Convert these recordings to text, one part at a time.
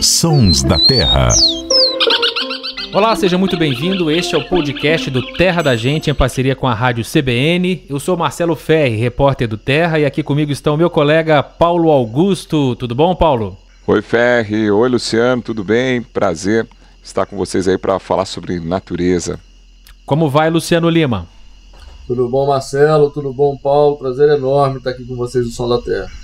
Sons da Terra. Olá, seja muito bem-vindo. Este é o podcast do Terra da Gente em parceria com a Rádio CBN. Eu sou Marcelo Ferri, repórter do Terra, e aqui comigo está o meu colega Paulo Augusto. Tudo bom, Paulo? Oi, Ferri. Oi, Luciano. Tudo bem? Prazer estar com vocês aí para falar sobre natureza. Como vai, Luciano Lima? Tudo bom, Marcelo? Tudo bom, Paulo? Prazer enorme estar aqui com vocês no Som da Terra.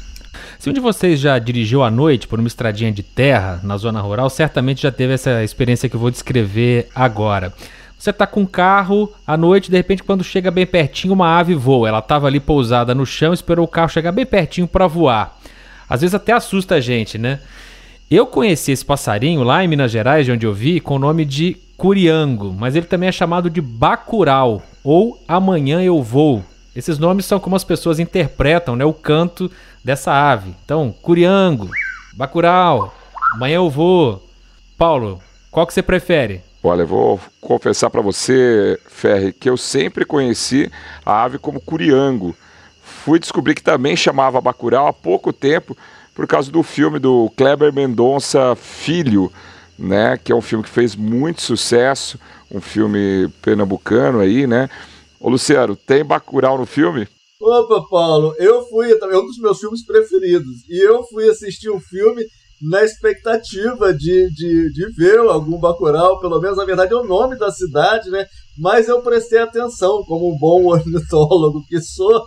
Se um de vocês já dirigiu à noite por uma estradinha de terra na zona rural, certamente já teve essa experiência que eu vou descrever agora. Você está com um carro à noite, de repente, quando chega bem pertinho, uma ave voa. Ela estava ali pousada no chão, esperou o carro chegar bem pertinho para voar. Às vezes até assusta a gente, né? Eu conheci esse passarinho lá em Minas Gerais, de onde eu vi, com o nome de curiango, mas ele também é chamado de bacural ou amanhã eu vou. Esses nomes são como as pessoas interpretam né, o canto dessa ave. Então, curiango, bacural, amanhã eu vou. Paulo, qual que você prefere? Olha, eu vou confessar para você, Ferri, que eu sempre conheci a ave como curiango. Fui descobrir que também chamava bacural há pouco tempo por causa do filme do Kleber Mendonça Filho, né, que é um filme que fez muito sucesso, um filme pernambucano aí, né? Ô Luciano, tem Bacurau no filme? Opa, Paulo, eu fui, é um dos meus filmes preferidos, e eu fui assistir o um filme na expectativa de, de, de ver algum Bacurau, pelo menos, na verdade, é o nome da cidade, né? Mas eu prestei atenção, como um bom ornitólogo que sou,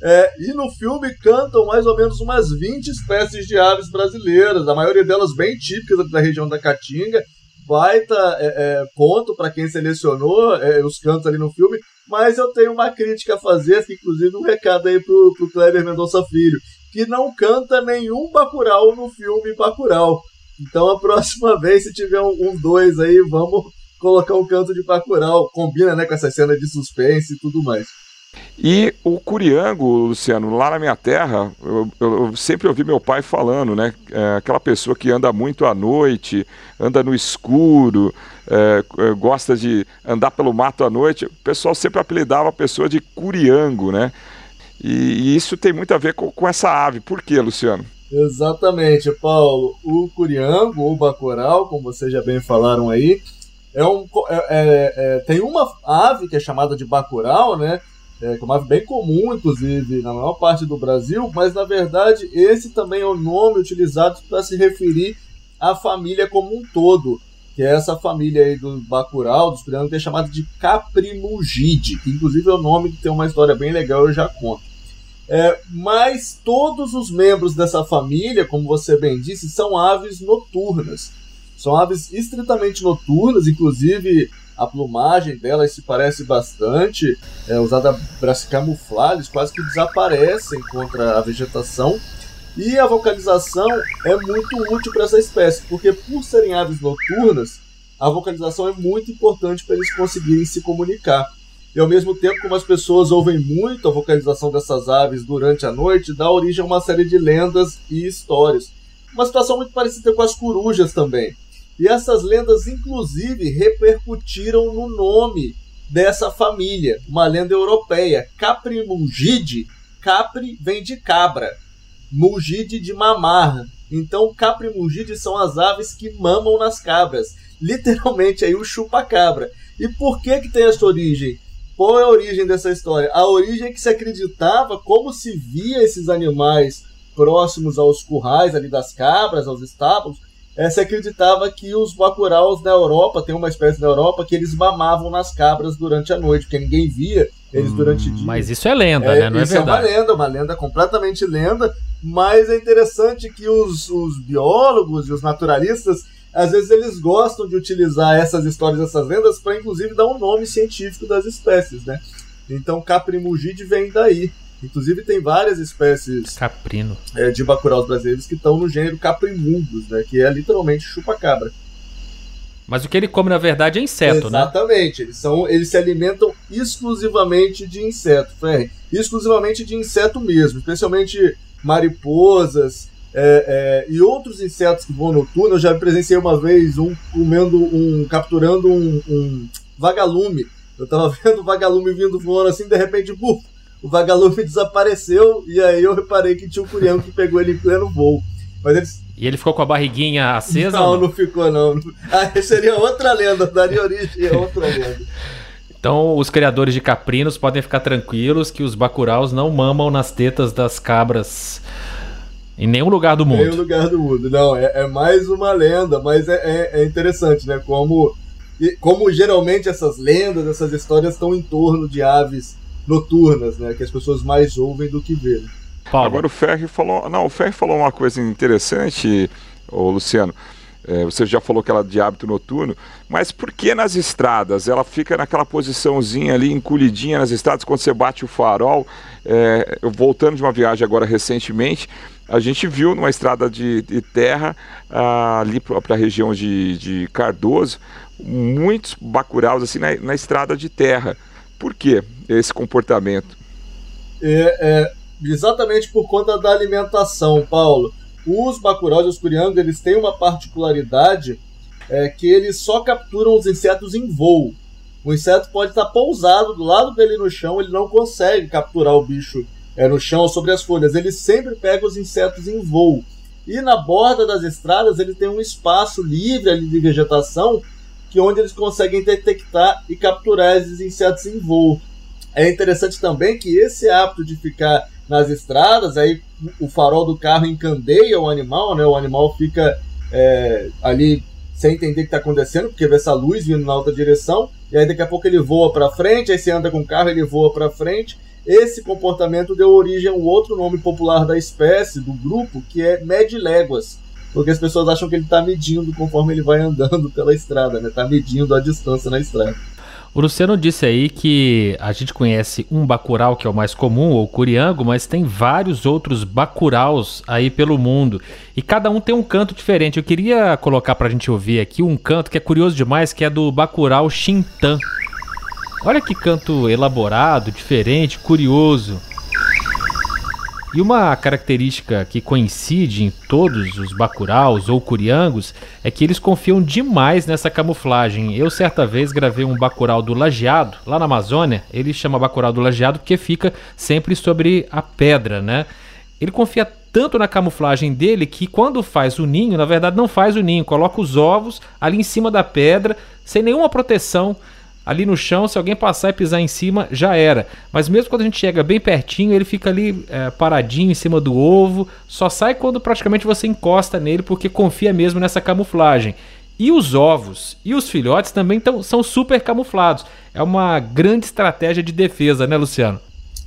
é, e no filme cantam mais ou menos umas 20 espécies de aves brasileiras, a maioria delas bem típicas da região da Caatinga. Baita é, é, ponto para quem selecionou é, os cantos ali no filme, mas eu tenho uma crítica a fazer, inclusive um recado aí pro, pro Kleber Mendonça Filho, que não canta nenhum Bacurau no filme Bacurau. Então a próxima vez, se tiver um 2 um aí, vamos colocar um canto de Bacurau. Combina né, com essa cena de suspense e tudo mais. E o curiango, Luciano, lá na minha terra, eu, eu, eu sempre ouvi meu pai falando, né? É, aquela pessoa que anda muito à noite, anda no escuro, é, é, gosta de andar pelo mato à noite. O pessoal sempre apelidava a pessoa de curiango, né? E, e isso tem muito a ver com, com essa ave. Por quê, Luciano? Exatamente, Paulo. O curiango, ou bacoral, como vocês já bem falaram aí, é um, é, é, é, tem uma ave que é chamada de bacural, né? É, que é bem comum, inclusive, na maior parte do Brasil, mas na verdade esse também é o nome utilizado para se referir à família como um todo, que é essa família aí do Bacurau, dos Prianos, que é chamada de Caprimugide, que inclusive é o nome que tem uma história bem legal, eu já conto. É, mas todos os membros dessa família, como você bem disse, são aves noturnas. São aves estritamente noturnas, inclusive a plumagem delas se parece bastante, é usada para se camuflar, eles quase que desaparecem contra a vegetação. E a vocalização é muito útil para essa espécie, porque por serem aves noturnas, a vocalização é muito importante para eles conseguirem se comunicar. E ao mesmo tempo, como as pessoas ouvem muito a vocalização dessas aves durante a noite, dá origem a uma série de lendas e histórias. Uma situação muito parecida com as corujas também. E essas lendas, inclusive, repercutiram no nome dessa família, uma lenda europeia, Capri Mungide. Capri vem de cabra, Mungide de mamar. Então, Capri Mungide são as aves que mamam nas cabras. Literalmente aí o chupa-cabra. E por que que tem essa origem? Qual é a origem dessa história? A origem é que se acreditava como se via esses animais próximos aos currais ali das cabras, aos estábulos, é, se acreditava que os bacuraus da Europa, tem uma espécie da Europa, que eles mamavam nas cabras durante a noite, porque ninguém via eles durante o dia. Mas isso é lenda, é, né? Não é isso verdade. é uma lenda, uma lenda completamente lenda, mas é interessante que os, os biólogos e os naturalistas, às vezes eles gostam de utilizar essas histórias, essas lendas, para inclusive dar um nome científico das espécies, né? Então Caprimugide vem daí. Inclusive tem várias espécies Caprino. É, de bacuraus brasileiros que estão no gênero Caprimungus, né, que é literalmente chupa-cabra. Mas o que ele come na verdade é inseto, Exatamente. né? Exatamente. Eles são, eles se alimentam exclusivamente de inseto, Ferre. Exclusivamente de inseto mesmo, especialmente mariposas é, é, e outros insetos que voam noturno. Eu já presenciei uma vez um comendo um, capturando um, um vagalume. Eu tava vendo o vagalume vindo voando assim, de repente, buf, o vagalume desapareceu e aí eu reparei que tinha um curião que pegou ele em pleno voo. Mas eles... E ele ficou com a barriguinha acesa? Não, não? não ficou não. Ah, seria outra lenda, daria origem a outra lenda. Então, os criadores de caprinos podem ficar tranquilos que os bacuraus não mamam nas tetas das cabras em nenhum lugar do mundo. Em nenhum lugar do mundo. Não, é, é mais uma lenda, mas é, é, é, interessante, né? Como, como geralmente essas lendas, essas histórias estão em torno de aves noturnas, né? Que as pessoas mais ouvem do que vêem. Paulo. Agora o Ferri falou. Não, o Ferri falou uma coisa interessante, ô Luciano. É, você já falou que ela é de hábito noturno, mas por que nas estradas? Ela fica naquela posiçãozinha ali, encolhidinha nas estradas, quando você bate o farol. É, eu voltando de uma viagem agora recentemente, a gente viu numa estrada de, de terra, ah, ali para a região de, de, Cardoso, muitos bacuraus assim na, na, estrada de terra. Por que esse comportamento? É, é, exatamente por conta da alimentação, Paulo. Os bacurós e os curiangos, eles têm uma particularidade é, que eles só capturam os insetos em voo. O inseto pode estar pousado do lado dele no chão, ele não consegue capturar o bicho é, no chão ou sobre as folhas. Ele sempre pega os insetos em voo. E na borda das estradas ele tem um espaço livre ali de vegetação que onde eles conseguem detectar e capturar esses insetos em voo. É interessante também que esse hábito de ficar nas estradas, aí o farol do carro encandeia o animal, né? O animal fica é, ali sem entender o que está acontecendo, porque vê essa luz vindo na outra direção, e aí daqui a pouco ele voa para frente, aí você anda com o carro, ele voa para frente. Esse comportamento deu origem a um outro nome popular da espécie, do grupo, que é léguas, porque as pessoas acham que ele está medindo conforme ele vai andando pela estrada, né? Está medindo a distância na estrada. O Luciano disse aí que a gente conhece um bacural que é o mais comum, ou curiango, mas tem vários outros bacuraus aí pelo mundo. E cada um tem um canto diferente. Eu queria colocar pra gente ouvir aqui um canto que é curioso demais, que é do bacural Xintan. Olha que canto elaborado, diferente, curioso. E uma característica que coincide em todos os bacuraus ou curiangos é que eles confiam demais nessa camuflagem. Eu certa vez gravei um bacural do lajeado, lá na Amazônia, ele chama bacural do lajeado porque fica sempre sobre a pedra, né? Ele confia tanto na camuflagem dele que quando faz o ninho, na verdade não faz o ninho, coloca os ovos ali em cima da pedra, sem nenhuma proteção ali no chão, se alguém passar e pisar em cima, já era. Mas mesmo quando a gente chega bem pertinho, ele fica ali é, paradinho em cima do ovo, só sai quando praticamente você encosta nele, porque confia mesmo nessa camuflagem. E os ovos e os filhotes também tão, são super camuflados. É uma grande estratégia de defesa, né, Luciano?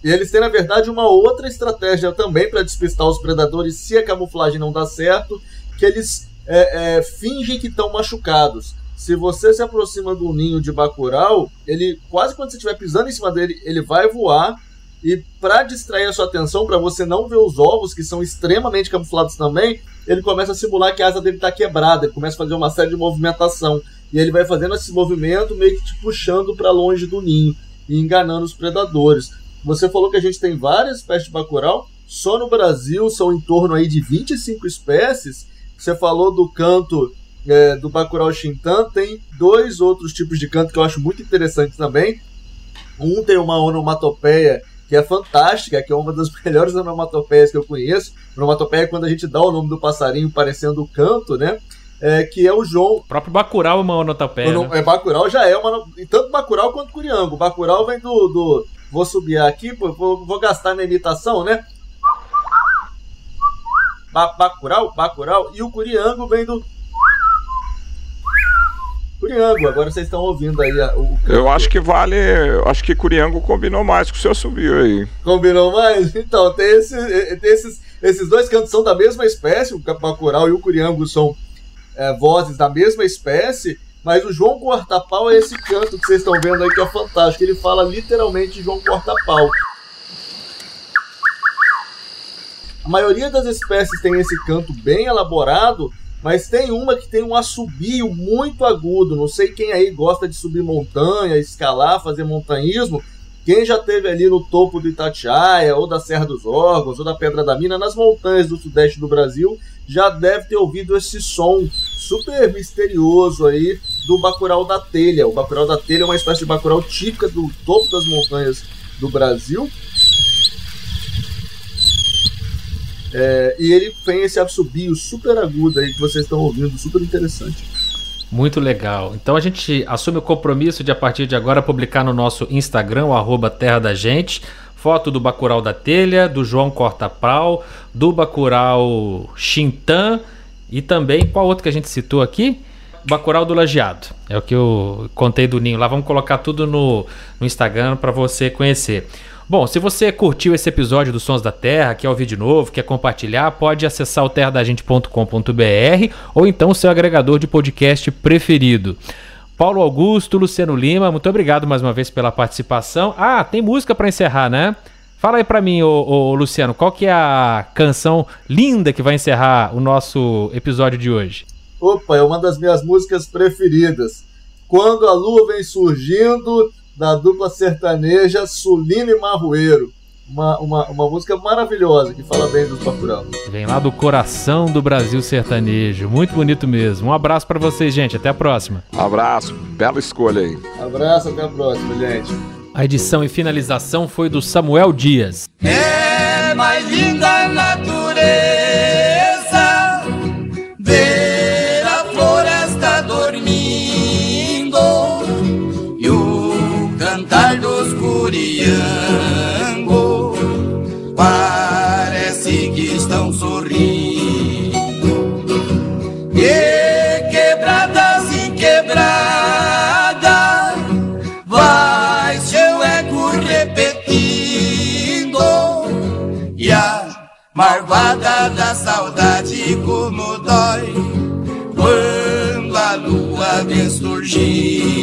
E eles têm, na verdade, uma outra estratégia também para despistar os predadores se a camuflagem não dá certo, que eles é, é, fingem que estão machucados se você se aproxima do ninho de Bacurau, ele quase quando você estiver pisando em cima dele, ele vai voar. E para distrair a sua atenção, para você não ver os ovos, que são extremamente camuflados também, ele começa a simular que a asa dele está quebrada. Ele começa a fazer uma série de movimentação. E ele vai fazendo esse movimento meio que te puxando para longe do ninho e enganando os predadores. Você falou que a gente tem várias espécies de bacurau. Só no Brasil são em torno aí de 25 espécies. Você falou do canto é, do Bacurau Shintan tem dois outros tipos de canto que eu acho muito interessantes também. Um tem uma onomatopeia que é fantástica, que é uma das melhores onomatopeias que eu conheço. Onomatopeia é quando a gente dá o nome do passarinho parecendo o canto, né? É, que é o João. O próprio Bacurau é uma onomatopeia. Né? É, Bacurau já é uma. Tanto Bacurau quanto Curiango. Bacurau vem do. do vou subir aqui, vou, vou gastar minha imitação, né? Bacurau, Bacurau. E o Curiango vem do Curiango, agora vocês estão ouvindo aí o Eu acho que vale. Eu acho que Curiango combinou mais com o seu subiu aí. Combinou mais? Então, tem, esse, tem esses, esses dois cantos são da mesma espécie, o Capacural e o Curiango são é, vozes da mesma espécie, mas o João Corta-Pau é esse canto que vocês estão vendo aí que é fantástico. Ele fala literalmente João Corta-Pau. A maioria das espécies tem esse canto bem elaborado mas tem uma que tem um assobio muito agudo. Não sei quem aí gosta de subir montanha, escalar, fazer montanhismo. Quem já teve ali no topo do Itatiaia, ou da Serra dos Órgãos, ou da Pedra da Mina, nas montanhas do sudeste do Brasil, já deve ter ouvido esse som super misterioso aí do bacural da telha. O bacural da telha é uma espécie de bacural típica do topo das montanhas do Brasil. É, e ele tem esse assobio super agudo aí que vocês estão ouvindo, super interessante. Muito legal. Então a gente assume o compromisso de a partir de agora publicar no nosso Instagram, o Terra da Gente, foto do Bacural da Telha, do João Corta-Pau, do Bacural Xintan e também qual outro que a gente citou aqui? Bacural do Lajeado. É o que eu contei do Ninho. Lá vamos colocar tudo no, no Instagram para você conhecer. Bom, se você curtiu esse episódio dos Sons da Terra, quer ouvir de novo, quer compartilhar, pode acessar o terradagente.com.br ou então o seu agregador de podcast preferido. Paulo Augusto, Luciano Lima, muito obrigado mais uma vez pela participação. Ah, tem música para encerrar, né? Fala aí para mim, ô, ô, Luciano, qual que é a canção linda que vai encerrar o nosso episódio de hoje? Opa, é uma das minhas músicas preferidas. Quando a lua vem surgindo, da dupla sertaneja Sulino e Marroeiro. Uma, uma, uma música maravilhosa que fala bem dos Bacurau. Vem lá do coração do Brasil sertanejo. Muito bonito mesmo. Um abraço para vocês, gente. Até a próxima. Abraço. Bela escolha aí. Abraço. Até a próxima, gente. A edição e finalização foi do Samuel Dias. É mais linda a quebrada vai seu eco repetindo e a marvada da saudade como dói quando a lua vem surgir.